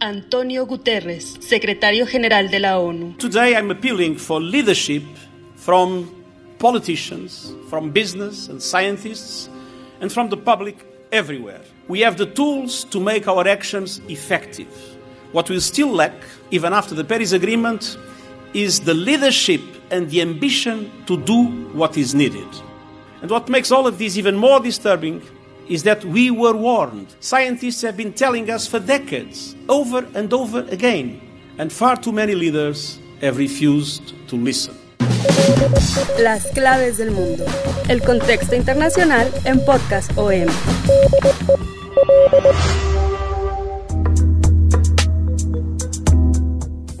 Antonio Guterres, secretario general de la ONU. Today I'm appealing for leadership from politicians, from business and scientists, and from the public everywhere. We have the tools to make our actions effective. What we still lack, even after the Paris Agreement, is the leadership and the ambition to do what is needed. And what makes all of this even more disturbing is that we were warned. Scientists have been telling us for decades, over and over again, and far too many leaders have refused to listen. Las claves del mundo. El contexto internacional en Podcast OM.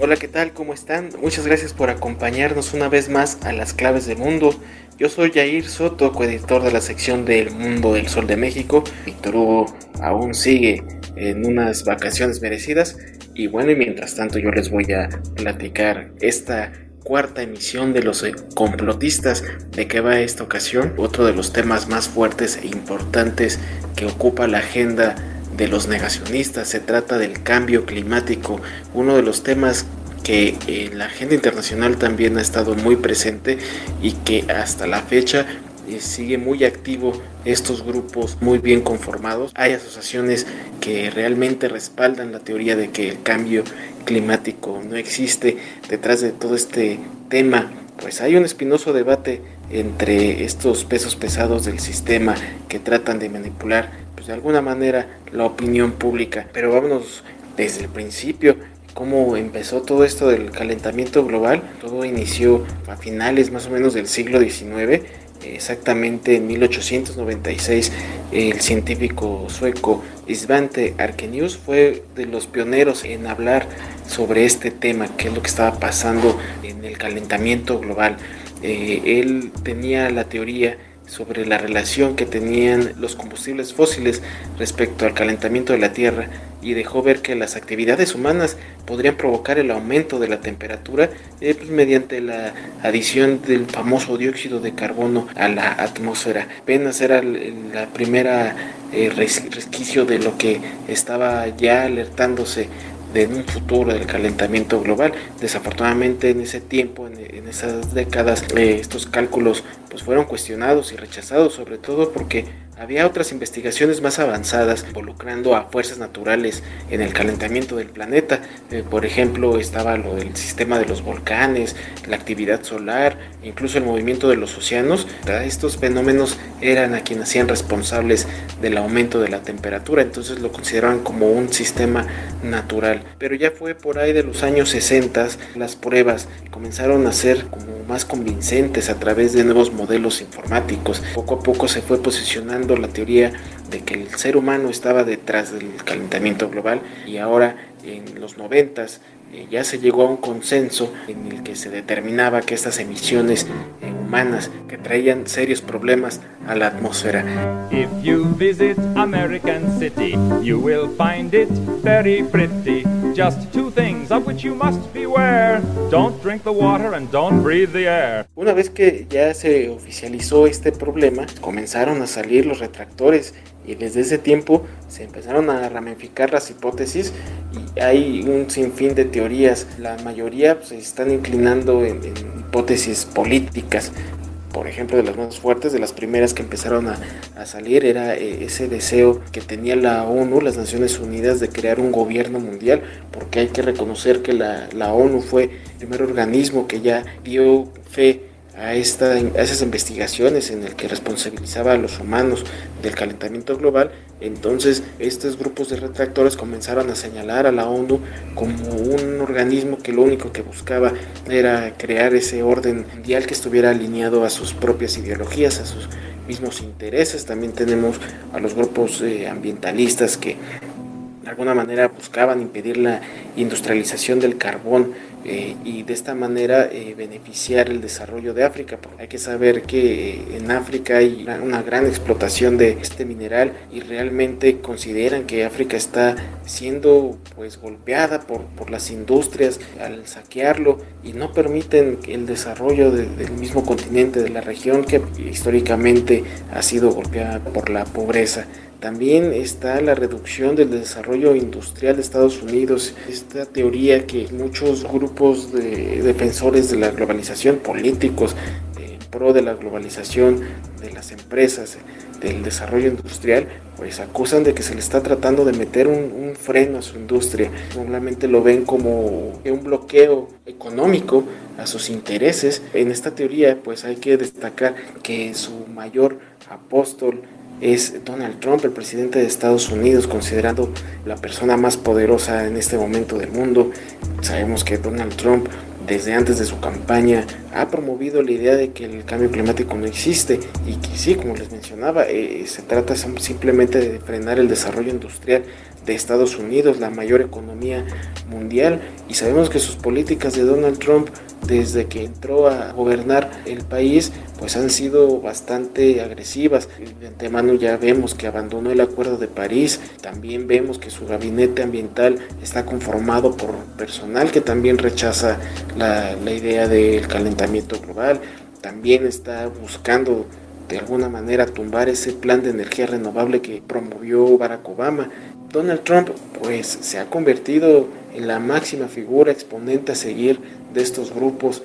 Hola, ¿qué tal? ¿Cómo están? Muchas gracias por acompañarnos una vez más a las claves del mundo. Yo soy Jair Soto, coeditor de la sección del Mundo del Sol de México. Víctor Hugo aún sigue en unas vacaciones merecidas. Y bueno, mientras tanto yo les voy a platicar esta cuarta emisión de los complotistas. ¿De qué va esta ocasión? Otro de los temas más fuertes e importantes que ocupa la agenda de los negacionistas. Se trata del cambio climático, uno de los temas que en la agenda internacional también ha estado muy presente y que hasta la fecha eh, sigue muy activo estos grupos muy bien conformados. Hay asociaciones que realmente respaldan la teoría de que el cambio climático no existe. Detrás de todo este tema, pues hay un espinoso debate entre estos pesos pesados del sistema que tratan de manipular, de alguna manera, la opinión pública. Pero vámonos desde el principio cómo empezó todo esto del calentamiento global. Todo inició a finales más o menos del siglo XIX Exactamente en 1896 el científico sueco Svante Arkenius fue de los pioneros en hablar sobre este tema, qué es lo que estaba pasando en el calentamiento global. Eh, él tenía la teoría sobre la relación que tenían los combustibles fósiles respecto al calentamiento de la Tierra y dejó ver que las actividades humanas podrían provocar el aumento de la temperatura eh, pues, mediante la adición del famoso dióxido de carbono a la atmósfera. Apenas era la primera eh, resquicio de lo que estaba ya alertándose de un futuro del calentamiento global. Desafortunadamente en ese tiempo, en, esas décadas, eh, estos cálculos pues fueron cuestionados y rechazados, sobre todo porque había otras investigaciones más avanzadas involucrando a fuerzas naturales en el calentamiento del planeta. Eh, por ejemplo, estaba lo del sistema de los volcanes, la actividad solar, incluso el movimiento de los océanos. Estos fenómenos eran a quienes hacían responsables del aumento de la temperatura, entonces lo consideraban como un sistema natural. Pero ya fue por ahí de los años 60 las pruebas comenzaron a ser como más convincentes a través de nuevos modelos informáticos. Poco a poco se fue posicionando la teoría de que el ser humano estaba detrás del calentamiento global y ahora en los noventas eh, ya se llegó a un consenso en el que se determinaba que estas emisiones eh, humanas que traían serios problemas a la atmósfera. If you visit American City, you will find it very pretty. Just two things of which you must beware. Don't drink the water and don't breathe the air. Una vez que ya se oficializó este problema, comenzaron a salir los retractores y desde ese tiempo se empezaron a ramificar las hipótesis y hay un sinfín de teorías. La mayoría pues, se están inclinando en, hipótesis políticas. Por ejemplo, de las más fuertes, de las primeras que empezaron a, salir, era eh, ese deseo que tenía la ONU, las Naciones Unidas, de crear un gobierno mundial, porque hay que reconocer que la, la ONU fue el primer organismo que ya dio fe a, esta, a esas investigaciones en el que responsabilizaba a los humanos del calentamiento global, entonces estos grupos de retractores comenzaron a señalar a la ONU como un organismo que lo único que buscaba era crear ese orden mundial que estuviera alineado a sus propias ideologías, a sus mismos intereses. También tenemos a los grupos eh, ambientalistas que de alguna manera buscaban impedir la industrialización del carbón eh, y de esta manera eh, beneficiar el desarrollo de África. Porque hay que saber que eh, en África hay una gran explotación de este mineral y realmente consideran que África está siendo pues golpeada por, por las industrias al saquearlo y no permiten el desarrollo del mismo continente, de la región que históricamente ha sido golpeada por la pobreza. También está la reducción del desarrollo industrial de Estados Unidos, esta teoría que muchos grupos de defensores de la globalización, políticos, en pro de la globalización de las empresas, del desarrollo industrial, pues acusan de que se le está tratando de meter un, un freno a su industria. Normalmente lo ven como un bloqueo económico a sus intereses. En esta teoría, pues hay que destacar que su mayor apóstol es Donald Trump, el presidente de Estados Unidos, considerado la persona más poderosa en este momento del mundo. Sabemos que Donald Trump desde antes de su campaña ha promovido la idea de que el cambio climático no existe y que sí, como les mencionaba, eh, se trata simplemente de frenar el desarrollo industrial de Estados Unidos, la mayor economía mundial, y sabemos que sus políticas de Donald Trump desde que entró a gobernar el país, pues han sido bastante agresivas. De antemano ya vemos que abandonó el Acuerdo de París, también vemos que su gabinete ambiental está conformado por personal que también rechaza la, la idea del calentamiento global, también está buscando de alguna manera tumbar ese plan de energía renovable que promovió Barack Obama. Donald Trump pues se ha convertido la máxima figura exponente a seguir de estos grupos.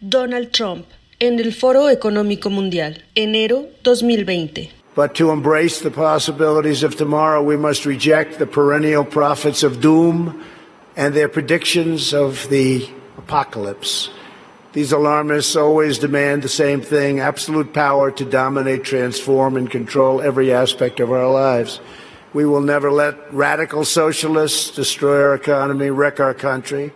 Donald Trump en el Foro Económico Mundial, enero 2020. But to embrace the possibilities of tomorrow, we must reject the perennial prophets of doom and their predictions of the apocalypse. These alarmists always demand the same thing absolute power to dominate, transform, and control every aspect of our lives. We will never let radical socialists destroy our economy, wreck our country.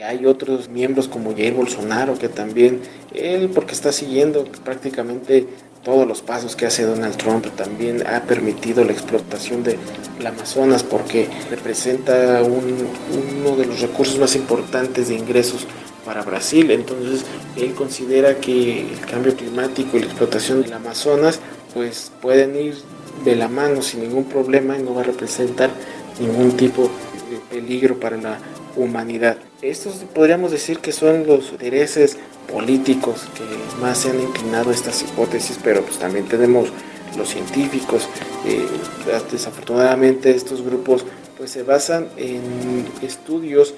Hay otros miembros como Jair Bolsonaro que también, él porque está siguiendo prácticamente todos los pasos que hace Donald Trump, también ha permitido la explotación del Amazonas porque representa un, uno de los recursos más importantes de ingresos para Brasil. Entonces él considera que el cambio climático y la explotación del Amazonas pues pueden ir de la mano sin ningún problema y no va a representar ningún tipo de peligro para la humanidad. Estos podríamos decir que son los intereses políticos que más se han inclinado a estas hipótesis, pero pues también tenemos los científicos. Eh, desafortunadamente estos grupos pues se basan en estudios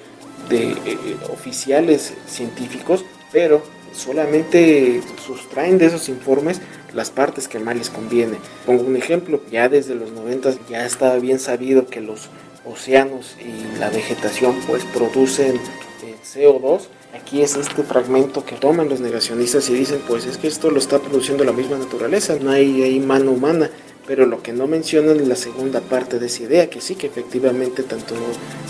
de eh, oficiales científicos, pero solamente sustraen de esos informes las partes que más les conviene. Pongo un ejemplo, ya desde los 90 ya estaba bien sabido que los océanos y la vegetación pues producen eh, CO2. Aquí es este fragmento que toman los negacionistas y dicen pues es que esto lo está produciendo la misma naturaleza, no hay, hay mano humana. Pero lo que no mencionan es la segunda parte de esa idea, que sí que efectivamente tanto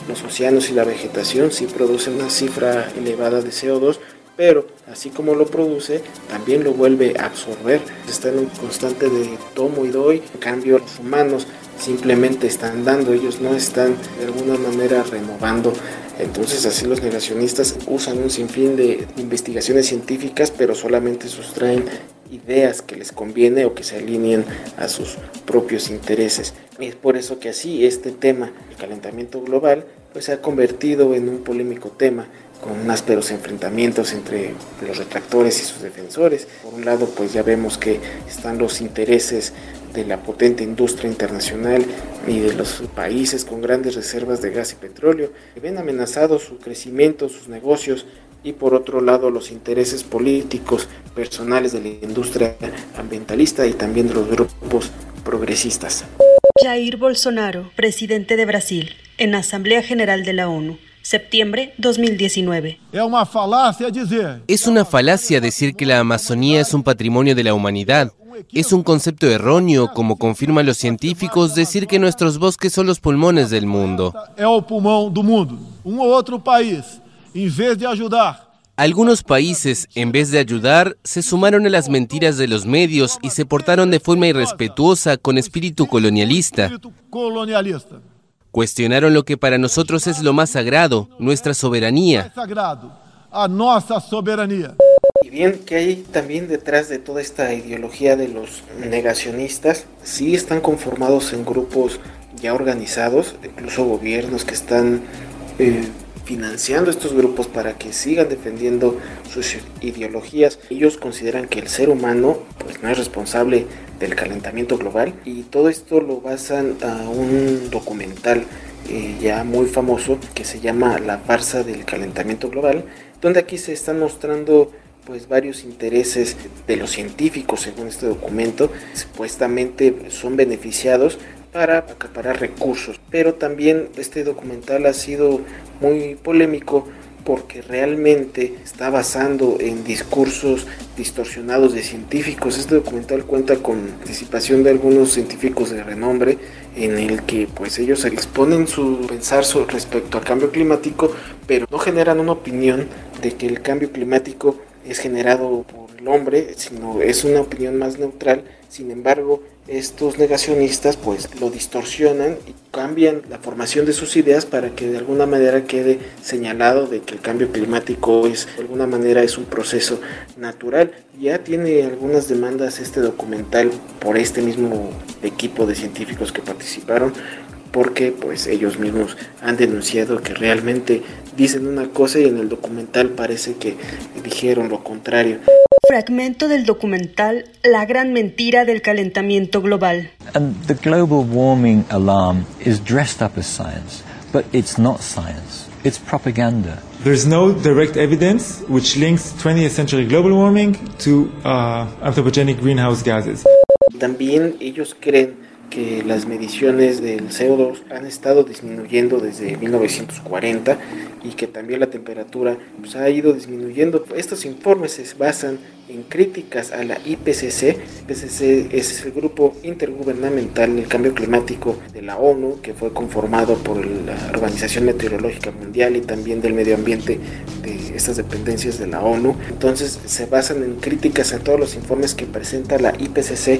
los océanos y la vegetación sí producen una cifra elevada de CO2, pero así como lo produce, también lo vuelve a absorber. Está en un constante de tomo y doy. En cambio, los humanos simplemente están dando, ellos no están de alguna manera renovando. Entonces así los negacionistas usan un sinfín de investigaciones científicas, pero solamente sustraen ideas que les conviene o que se alineen a sus propios intereses. Es por eso que así este tema, el calentamiento global, pues se ha convertido en un polémico tema con ásperos enfrentamientos entre los retractores y sus defensores. Por un lado, pues ya vemos que están los intereses de la potente industria internacional y de los países con grandes reservas de gas y petróleo, que ven amenazados su crecimiento, sus negocios, y por otro lado los intereses políticos personales de la industria ambientalista y también de los grupos progresistas. Jair Bolsonaro, presidente de Brasil, en Asamblea General de la ONU. Septiembre 2019. Es una falacia decir que la Amazonía es un patrimonio de la humanidad. Es un concepto erróneo, como confirman los científicos, decir que nuestros bosques son los pulmones del mundo. Es el pulmón del mundo. Un u otro país, en vez de ayudar Algunos países, en vez de ayudar, se sumaron a las mentiras de los medios y se portaron de forma irrespetuosa con espíritu colonialista. Cuestionaron lo que para nosotros es lo más sagrado, nuestra soberanía. Y bien, que hay también detrás de toda esta ideología de los negacionistas, sí están conformados en grupos ya organizados, incluso gobiernos que están eh, financiando estos grupos para que sigan defendiendo sus ideologías. Ellos consideran que el ser humano pues no es responsable del calentamiento global y todo esto lo basan a un documental eh, ya muy famoso que se llama La farsa del calentamiento global, donde aquí se están mostrando pues varios intereses de los científicos según este documento supuestamente son beneficiados para acaparar recursos. Pero también este documental ha sido muy polémico porque realmente está basando en discursos distorsionados de científicos. Este documental cuenta con participación de algunos científicos de renombre en el que pues ellos exponen su pensar respecto al cambio climático, pero no generan una opinión de que el cambio climático es generado por el hombre, sino es una opinión más neutral. Sin embargo, estos negacionistas pues lo distorsionan y cambian la formación de sus ideas para que de alguna manera quede señalado de que el cambio climático es de alguna manera es un proceso natural. Ya tiene algunas demandas este documental por este mismo equipo de científicos que participaron porque pues ellos mismos han denunciado que realmente dicen una cosa y en el documental parece que dijeron lo contrario. Fragmento del documental La gran mentira del calentamiento global. And the global warming alarm is dressed up as science, but it's not science. It's propaganda. There's no direct evidence which links 20th century global warming to uh, anthropogenic greenhouse gases. También ellos creen que las mediciones del CO2 han estado disminuyendo desde 1940 y que también la temperatura pues, ha ido disminuyendo. Estos informes se basan en críticas a la IPCC. IPCC es el grupo intergubernamental del cambio climático de la ONU, que fue conformado por la Organización Meteorológica Mundial y también del medio ambiente de estas dependencias de la ONU. Entonces se basan en críticas a todos los informes que presenta la IPCC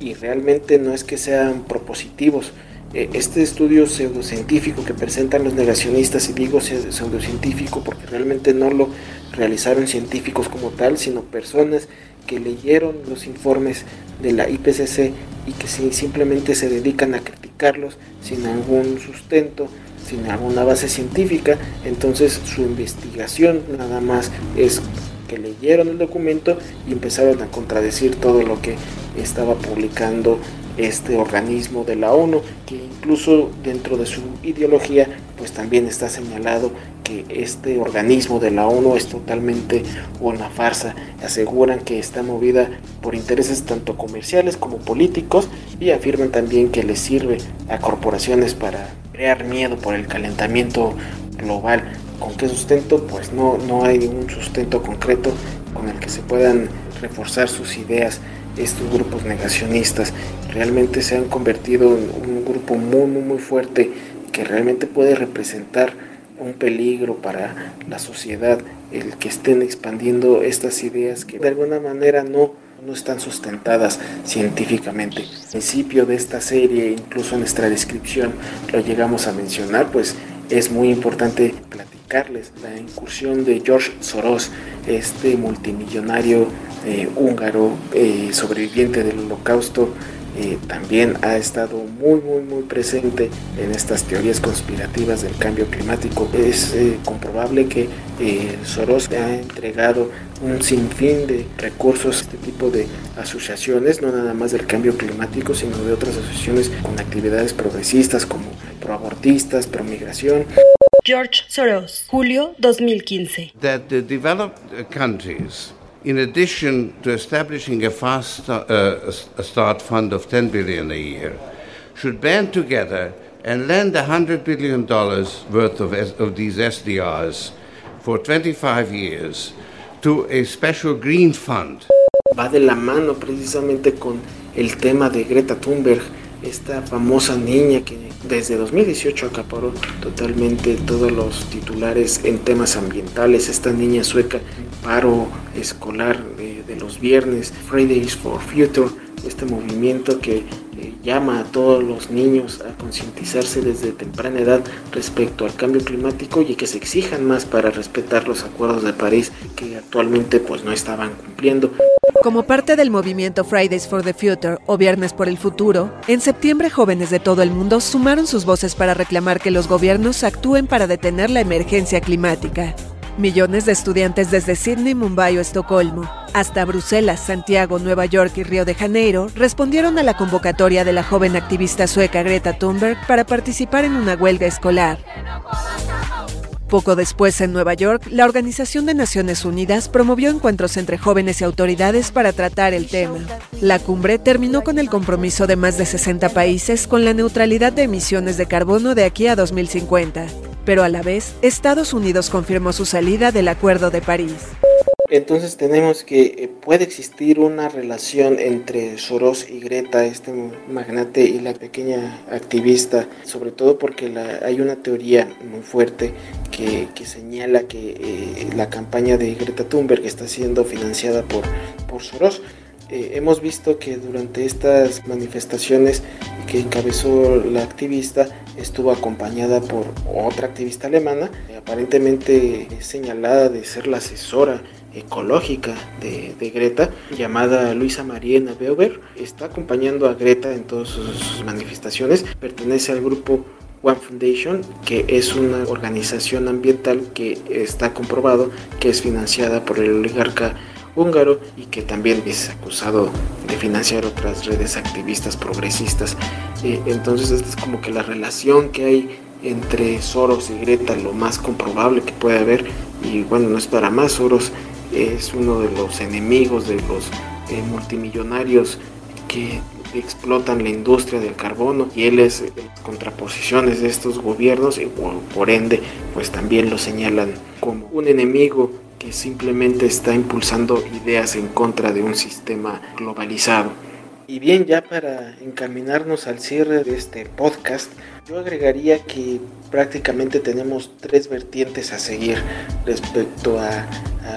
y realmente no es que sean propositivos. Eh, este estudio pseudocientífico que presentan los negacionistas, y digo pseudocientífico porque realmente no lo realizaron científicos como tal, sino personas que leyeron los informes de la IPCC y que simplemente se dedican a criticarlos sin algún sustento, sin alguna base científica, entonces su investigación nada más es que leyeron el documento y empezaron a contradecir todo lo que estaba publicando este organismo de la ONU, que incluso dentro de su ideología, pues también está señalado que este organismo de la ONU es totalmente una farsa. Aseguran que está movida por intereses tanto comerciales como políticos y afirman también que le sirve a corporaciones para crear miedo por el calentamiento global. ¿Con qué sustento? Pues no, no hay un sustento concreto con el que se puedan reforzar sus ideas estos grupos negacionistas. Realmente se han convertido en un grupo muy, muy, muy fuerte que realmente puede representar un peligro para la sociedad el que estén expandiendo estas ideas que de alguna manera no, no están sustentadas científicamente. El principio de esta serie, incluso en nuestra descripción, lo llegamos a mencionar, pues es muy importante platicarles la incursión de George Soros, este multimillonario eh, húngaro eh, sobreviviente del holocausto. Eh, también ha estado muy muy muy presente en estas teorías conspirativas del cambio climático. Es comprobable que Soros ha entregado un sinfín de recursos a este tipo de asociaciones, no nada más del cambio climático, sino de otras asociaciones con actividades progresistas como proabortistas, promigración. George Soros, julio 2015. That the developed countries, in addition to establishing a fast uh, a start fund of 10 billion a year, should band together and lend 100 billion dollars worth of, of these SDRs for 25 years to a special green fund. Va de la mano precisamente con el tema de Greta Thunberg esta famosa niña que desde 2018 acaparó totalmente todos los titulares en temas ambientales, esta niña sueca, paro escolar de, los viernes, Fridays for Future, este movimiento que llama a todos los niños a concientizarse desde temprana edad respecto al cambio climático y que se exijan más para respetar los acuerdos de París que actualmente pues no estaban cumpliendo. Como parte del movimiento Fridays for the Future o Viernes por el Futuro, en septiembre jóvenes de todo el mundo sumaron sus voces para reclamar que los gobiernos actúen para detener la emergencia climática. Millones de estudiantes desde Sydney, Mumbai o Estocolmo, hasta Bruselas, Santiago, Nueva York y Río de Janeiro respondieron a la convocatoria de la joven activista sueca Greta Thunberg para participar en una huelga escolar. Poco después, en Nueva York, la Organización de Naciones Unidas promovió encuentros entre jóvenes y autoridades para tratar el tema. La cumbre terminó con el compromiso de más de 60 países con la neutralidad de emisiones de carbono de aquí a 2050 pero a la vez Estados Unidos confirmó su salida del Acuerdo de París. Entonces tenemos que eh, puede existir una relación entre Soros y Greta, este magnate y la pequeña activista, sobre todo porque hay una teoría muy fuerte que, señala que eh, la campaña de Greta Thunberg está siendo financiada por, Soros. Eh, hemos visto que durante estas manifestaciones que encabezó la activista estuvo acompañada por otra activista alemana, aparentemente señalada de ser la asesora ecológica de, Greta, llamada Luisa Mariana Beuber. Está acompañando a Greta en todas sus manifestaciones, pertenece al grupo One Foundation, que es una organización ambiental que está comprobado que es financiada por el oligarca húngaro y que también es acusado de financiar otras redes activistas progresistas. Eh, entonces esta es como que la relación que hay entre Soros y Greta, lo más comprobable que puede haber. Y bueno, no es para más, Soros es uno de los enemigos de los eh, multimillonarios que explotan la industria del carbono y él es eh, contraposiciones de estos gobiernos y por ende pues también lo señalan como un enemigo que simplemente está impulsando ideas en contra de un sistema globalizado. Y bien, ya para encaminarnos al cierre de este podcast, yo agregaría que prácticamente tenemos tres vertientes a seguir respecto a,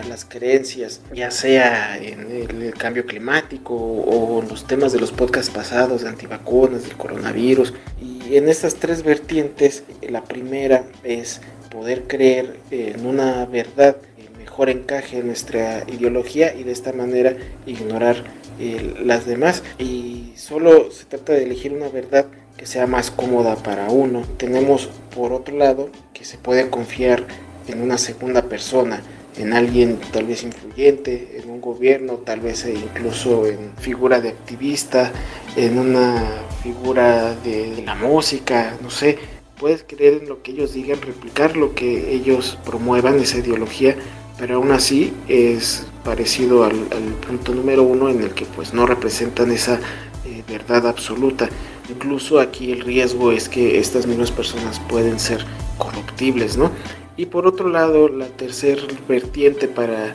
las creencias, ya sea en el, cambio climático o en los temas de los podcasts pasados de antivacunas, del coronavirus. Y en estas tres vertientes, la primera es poder creer en una verdad mejor encaje en nuestra ideología y de esta manera ignorar eh, las demás. Y solo se trata de elegir una verdad que sea más cómoda para uno. Tenemos por otro lado que se puede confiar en una segunda persona, en alguien tal vez influyente, en un gobierno, tal vez e incluso en figura de activista, en una figura de la música, no sé. Puedes creer en lo que ellos digan, replicar lo que ellos promuevan, esa ideología, pero aún así es parecido al, punto número uno en el que pues no representan esa eh, verdad absoluta. Incluso aquí el riesgo es que estas mismas personas pueden ser corruptibles, ¿no? Y por otro lado, la tercera vertiente para eh,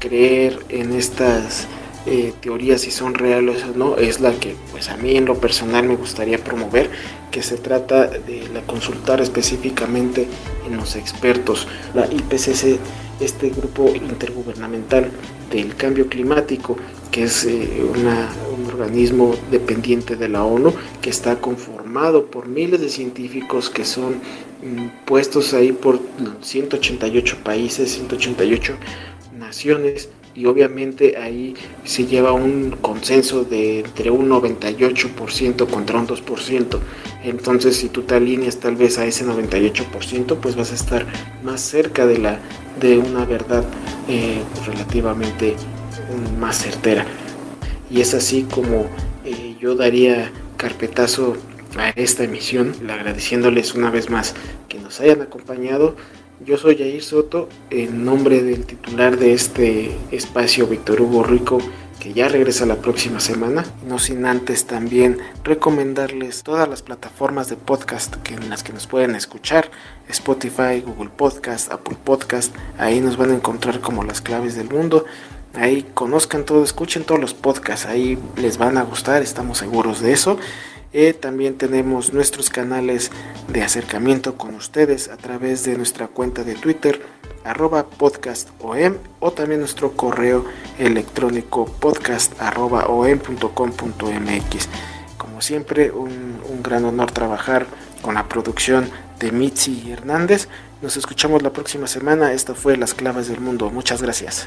creer en estas eh, teorías si son reales o no es la que pues a mí en lo personal me gustaría promover que se trata de consultar específicamente en los expertos la IPCC este grupo intergubernamental del cambio climático, que es eh, un organismo dependiente de la ONU, que está conformado por miles de científicos que son mm, puestos ahí por 188 países, 188 naciones y obviamente ahí se lleva un consenso de entre un 98% contra un 2%. Entonces si tú te alineas tal vez a ese 98%, pues vas a estar más cerca de, la, de una verdad eh, relativamente mm, más certera. Y es así como eh, yo daría carpetazo a esta emisión, agradeciéndoles una vez más que nos hayan acompañado yo soy Jair Soto, en nombre del titular de este espacio, Víctor Hugo Rico, que ya regresa la próxima semana. No sin antes también recomendarles todas las plataformas de podcast que, en las que nos pueden escuchar. Spotify, Google Podcast, Apple Podcast. Ahí nos van a encontrar como las claves del mundo. Ahí conozcan todo, escuchen todos los podcasts. Ahí les van a gustar, estamos seguros de eso. Eh, también tenemos nuestros canales de acercamiento con ustedes a través de nuestra cuenta de Twitter, arroba podcastom, o también nuestro correo electrónico podcast arroba om.com.mx. Como siempre, un, un gran honor trabajar con la producción de Mitzi Hernández. Nos escuchamos la próxima semana. Esto fue Las Claves del Mundo. Muchas gracias.